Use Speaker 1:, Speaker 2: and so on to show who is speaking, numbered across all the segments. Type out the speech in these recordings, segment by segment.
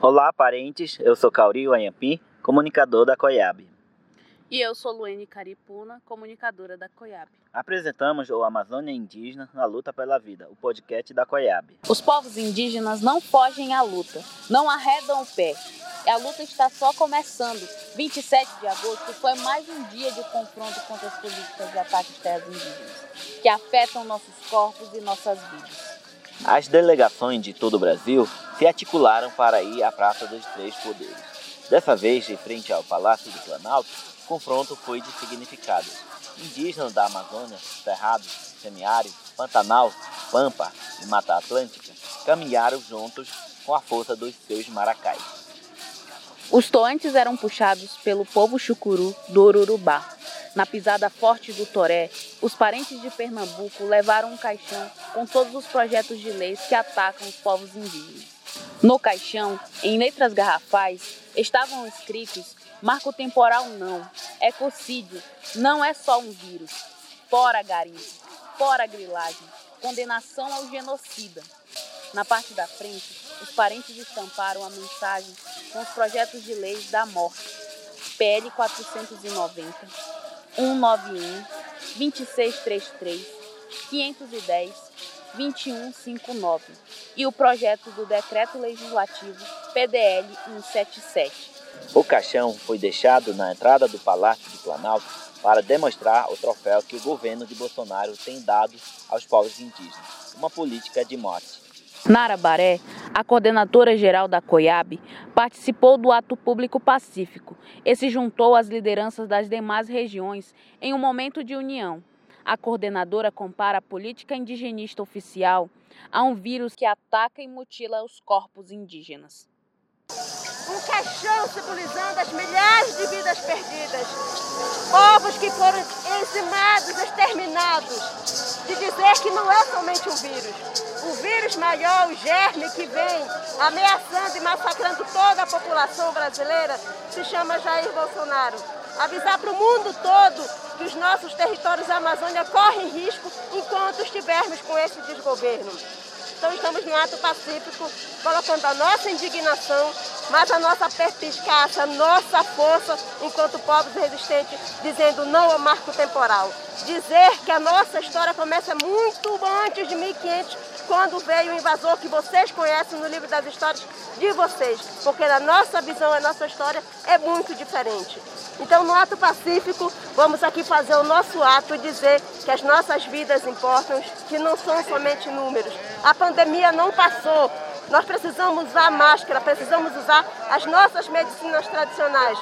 Speaker 1: Olá, parentes. Eu sou Cauri Anhampi, comunicador da COIAB.
Speaker 2: E eu sou Luene Caripuna, comunicadora da COIAB.
Speaker 1: Apresentamos o Amazônia Indígena na Luta pela Vida, o podcast da COIAB.
Speaker 2: Os povos indígenas não fogem à luta, não arredam o pé. A luta está só começando. 27 de agosto foi mais um dia de confronto contra as políticas de ataque às terras indígenas, que afetam nossos corpos e nossas vidas.
Speaker 1: As delegações de todo o Brasil se articularam para ir à Praça dos Três Poderes. Dessa vez, em frente ao Palácio do Planalto, o confronto foi de significado. Indígenas da Amazônia, Cerrado, Semiárido, Pantanal, Pampa e Mata Atlântica caminharam juntos com a força dos seus maracais.
Speaker 2: Os toantes eram puxados pelo povo chucuru do Ururubá, na pisada forte do Toré, os parentes de Pernambuco levaram um caixão com todos os projetos de leis que atacam os povos indígenas. No caixão, em letras garrafais, estavam escritos Marco temporal não, ecocídio, não é só um vírus, fora garimpo, fora grilagem, condenação ao genocida. Na parte da frente, os parentes estamparam a mensagem com os projetos de leis da morte, PL 490, 191 2633 510 2159 e o projeto do Decreto Legislativo PDL 177.
Speaker 1: O caixão foi deixado na entrada do Palácio do Planalto para demonstrar o troféu que o governo de Bolsonaro tem dado aos povos indígenas, uma política de morte.
Speaker 2: Nara Baré, a coordenadora geral da COIAB, participou do ato público pacífico e se juntou às lideranças das demais regiões em um momento de união. A coordenadora compara a política indigenista oficial a um vírus que ataca e mutila os corpos indígenas.
Speaker 3: Um caixão simbolizando as milhares de vidas perdidas, povos que foram eximados, exterminados, de dizer que não é somente um vírus, o vírus maior, o germe que vem ameaçando e massacrando toda a população brasileira, se chama Jair Bolsonaro. Avisar para o mundo todo que os nossos territórios da Amazônia correm risco enquanto estivermos com esse desgoverno. Então estamos no ato pacífico, colocando a nossa indignação, mas a nossa perspicácia, a nossa força enquanto povos resistentes, dizendo não ao marco temporal. Dizer que a nossa história começa muito antes de 1500, quando veio o invasor que vocês conhecem no livro das histórias de vocês, porque a nossa visão, a nossa história é muito diferente. Então, no ato pacífico, vamos aqui fazer o nosso ato e dizer que as nossas vidas importam, que não são somente números. A pandemia não passou. Nós precisamos usar máscara, precisamos usar as nossas medicinas tradicionais,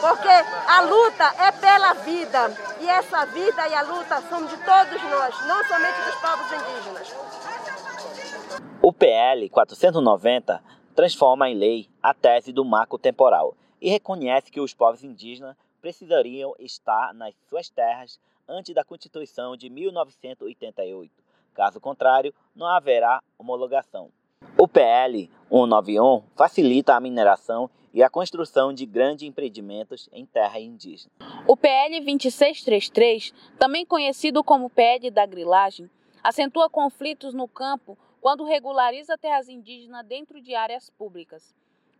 Speaker 3: porque a luta é pela vida e essa vida e a luta são de todos nós, não somente dos povos indígenas.
Speaker 1: O PL 490 transforma em lei a tese do marco temporal e reconhece que os povos indígenas precisariam estar nas suas terras antes da Constituição de 1988. Caso contrário, não haverá homologação. O PL 191 facilita a mineração e a construção de grandes empreendimentos em terra indígena.
Speaker 2: O PL 2633, também conhecido como PL da grilagem, acentua conflitos no campo quando regulariza terras indígenas dentro de áreas públicas.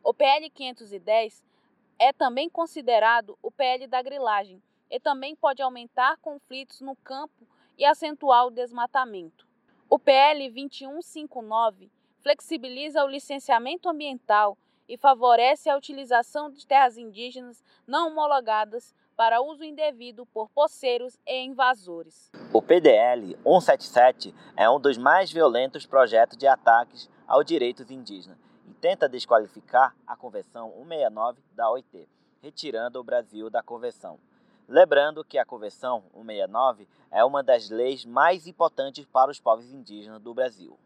Speaker 2: O PL 510 é também considerado o PL da grilagem e também pode aumentar conflitos no campo e acentuar o desmatamento. O PL 2159 flexibiliza o licenciamento ambiental e favorece a utilização de terras indígenas não homologadas para uso indevido por poceiros e invasores.
Speaker 1: O PDL 177 é um dos mais violentos projetos de ataques aos direitos indígenas tenta desqualificar a Convenção 169 da OIT, retirando o Brasil da convenção. Lembrando que a Convenção 169 é uma das leis mais importantes para os povos indígenas do Brasil.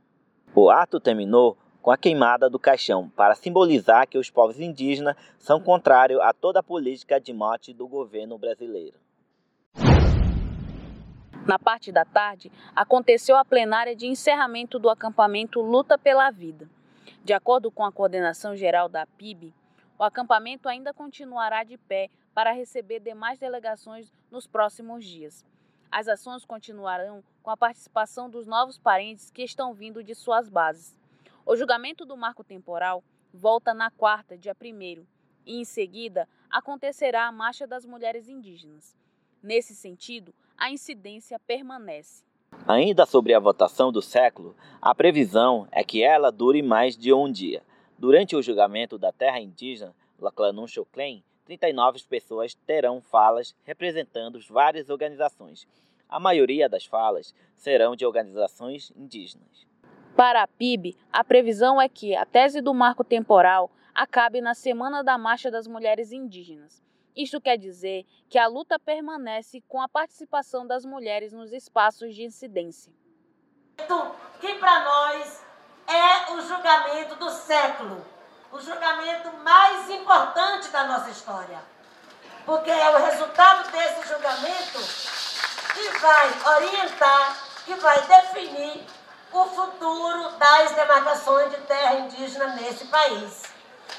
Speaker 1: O ato terminou com a queimada do caixão para simbolizar que os povos indígenas são contrários a toda a política de morte do governo brasileiro.
Speaker 2: Na parte da tarde, aconteceu a plenária de encerramento do acampamento Luta pela Vida. De acordo com a coordenação geral da PIB, o acampamento ainda continuará de pé para receber demais delegações nos próximos dias. As ações continuarão com a participação dos novos parentes que estão vindo de suas bases. O julgamento do marco temporal volta na quarta, dia 1 e em seguida acontecerá a Marcha das Mulheres Indígenas. Nesse sentido, a incidência permanece.
Speaker 1: Ainda sobre a votação do século, a previsão é que ela dure mais de um dia. Durante o julgamento da terra indígena Laclanun Choclen, 39 pessoas terão falas representando várias organizações. A maioria das falas serão de organizações indígenas.
Speaker 2: Para a PIB, a previsão é que a tese do marco temporal acabe na Semana da Marcha das Mulheres Indígenas. Isto quer dizer que a luta permanece com a participação das mulheres nos espaços de incidência.
Speaker 4: Que para nós é o julgamento do século, o julgamento mais importante da nossa história. Porque é o resultado desse julgamento que vai orientar, que vai definir o futuro das demarcações de terra indígena nesse país.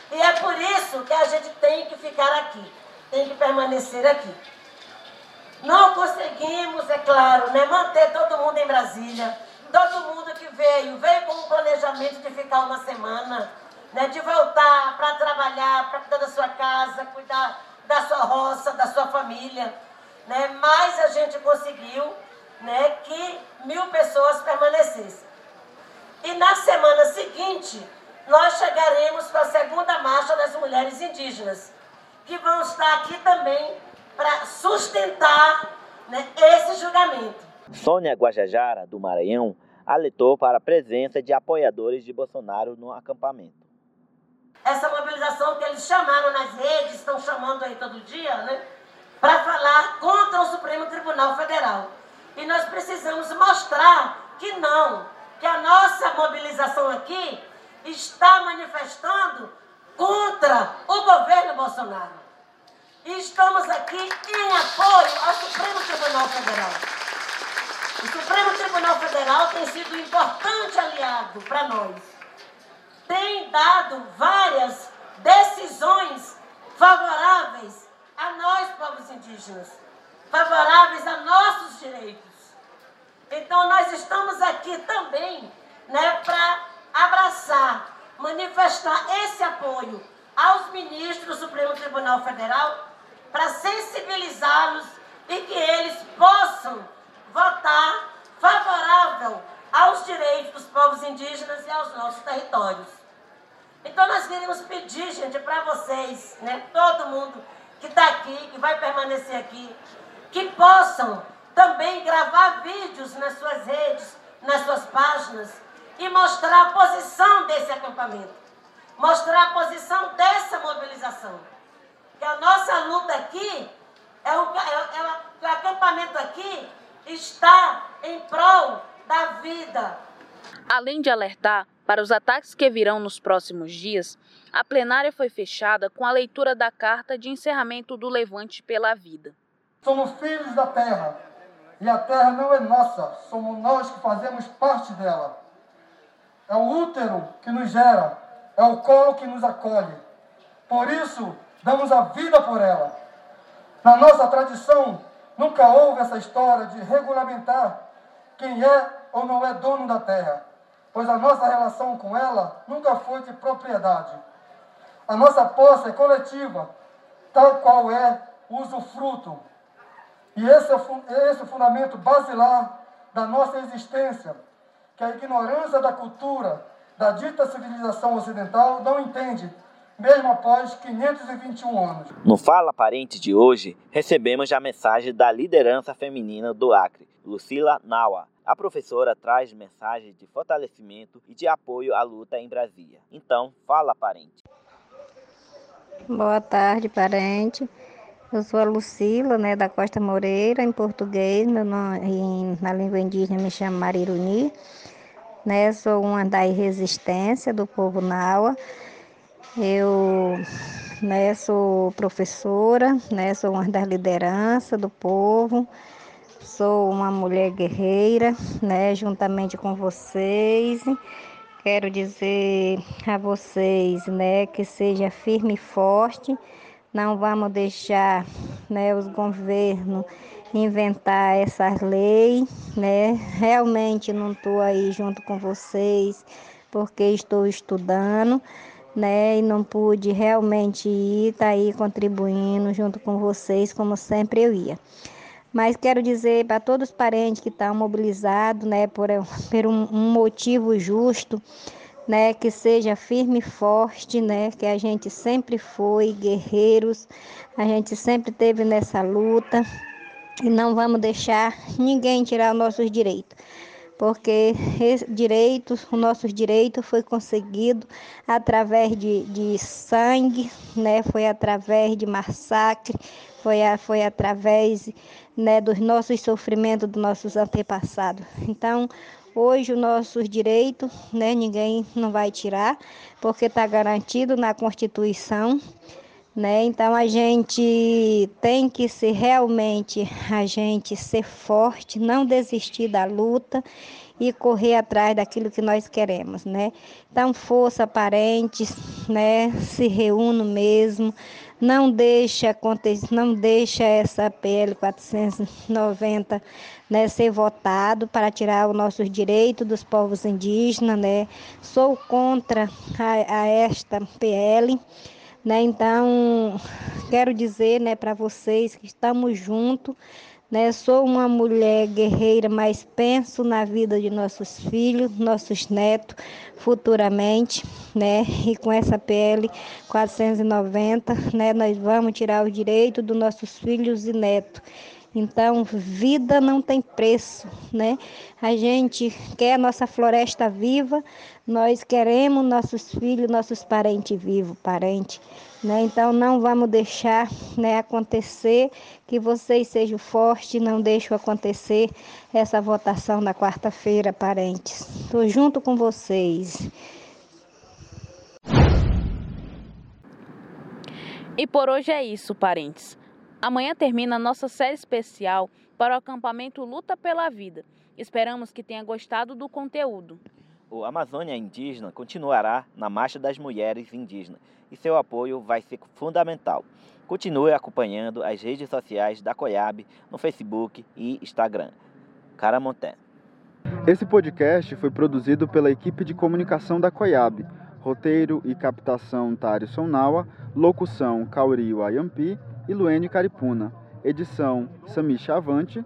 Speaker 4: E é por isso que a gente tem que ficar aqui, tem que permanecer aqui. Não conseguimos, é claro, né, manter todo mundo em Brasília. Todo mundo que veio, veio com um planejamento de ficar uma semana, né, de voltar para trabalhar, para cuidar da sua casa, cuidar da sua roça, da sua família. Né, mas a gente conseguiu né, que mil pessoas permanecessem. E na semana seguinte, nós chegaremos para a segunda marcha das mulheres indígenas, que vão estar aqui também para sustentar né, esse julgamento.
Speaker 1: Sônia Guajajara, do Maranhão, alertou para a presença de apoiadores de Bolsonaro no acampamento.
Speaker 4: Essa mobilização que eles chamaram nas redes, estão chamando aí todo dia, né? Para falar contra o Supremo Tribunal Federal. E nós precisamos mostrar que não, que a nossa mobilização aqui está manifestando contra o governo Bolsonaro. E estamos aqui em apoio ao Supremo Tribunal Federal. O Supremo Tribunal Federal tem sido um importante aliado para nós. Tem dado várias decisões favoráveis a nós, povos indígenas, favoráveis a nossos direitos. Então nós estamos aqui também né, para abraçar, manifestar esse apoio aos ministros do Supremo Tribunal Federal para sensibilizá-los e que eles possam votar favorável aos direitos dos povos indígenas e aos nossos territórios. Então nós queremos pedir, gente, para vocês, né, todo mundo que está aqui, que vai permanecer aqui, que possam também gravar vídeos nas suas redes, nas suas páginas e mostrar a posição desse acampamento, mostrar a posição dessa mobilização. Que a nossa luta aqui, é o, é, é, o acampamento aqui está em prol da vida.
Speaker 2: Além de alertar para os ataques que virão nos próximos dias, a plenária foi fechada com a leitura da carta de encerramento do Levante pela Vida.
Speaker 5: Somos filhos da terra e a terra não é nossa, somos nós que fazemos parte dela. É o útero que nos gera, é o colo que nos acolhe. Por isso, damos a vida por ela. Na nossa tradição, nunca houve essa história de regulamentar quem é ou não é dono da terra, pois a nossa relação com ela nunca foi de propriedade. A nossa posse é coletiva, tal qual é o usufruto. E esse é, esse é o fundamento basilar da nossa existência, que a ignorância da cultura da dita civilização ocidental não entende, mesmo após 521 anos.
Speaker 1: No Fala Parente de hoje, recebemos a mensagem da liderança feminina do Acre, Lucila Nawa. A professora traz mensagens de fortalecimento e de apoio à luta em Brasília. Então, fala, parente.
Speaker 6: Boa tarde, parente. Eu sou a Lucila, né, da Costa Moreira, em português, meu nome, na língua indígena me chamo Mariruni, né, sou uma da resistência do povo Naua. Eu, né, sou professora, né, sou uma das lideranças do povo, sou uma mulher guerreira, né, juntamente com vocês. Quero dizer a vocês, né, que seja firme e forte não vamos deixar né, os governos inventar essas leis, né? Realmente não estou aí junto com vocês porque estou estudando, né? E não pude realmente ir, tá aí contribuindo junto com vocês, como sempre eu ia. Mas quero dizer para todos os parentes que estão mobilizados, né, por, por um, um motivo justo, né, que seja firme e forte, né, que a gente sempre foi guerreiros, a gente sempre teve nessa luta e não vamos deixar ninguém tirar os nossos direitos porque direitos, o nosso direito foi conseguido através de, de sangue, né? foi através de massacre, foi, a, foi através né, dos nossos sofrimentos dos nossos antepassados. Então, hoje os nossos direitos, né, ninguém não vai tirar, porque está garantido na Constituição. Né? Então a gente tem que ser realmente a gente ser forte, não desistir da luta e correr atrás daquilo que nós queremos, né? Então força parentes, né? Se reúnam mesmo, não deixa acontecer, não deixa essa PL 490 né, ser votado para tirar os nossos direitos dos povos indígenas, né? Sou contra a, a esta PL né? Então, quero dizer né, para vocês que estamos juntos. Né? Sou uma mulher guerreira, mas penso na vida de nossos filhos, nossos netos, futuramente, né? E com essa PL 490, né, nós vamos tirar os direitos dos nossos filhos e netos. Então, vida não tem preço, né? A gente quer a nossa floresta viva, nós queremos nossos filhos, nossos parentes vivos, parentes, né? Então, não vamos deixar, né, acontecer que vocês sejam fortes, não deixem acontecer essa votação na quarta-feira, parentes. Estou junto com vocês.
Speaker 2: E por hoje é isso, parentes. Amanhã termina a nossa série especial para o acampamento Luta pela Vida. Esperamos que tenha gostado do conteúdo.
Speaker 1: O Amazônia Indígena continuará na Marcha das Mulheres Indígenas e seu apoio vai ser fundamental. Continue acompanhando as redes sociais da COIAB no Facebook e Instagram. Caramonté.
Speaker 7: Esse podcast foi produzido pela equipe de comunicação da COIAB. Roteiro e captação Tário Sonawa, locução Kauri Wayampi e Luene Caripuna. Edição Samisha Avante.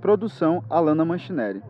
Speaker 7: Produção Alana Manchineri.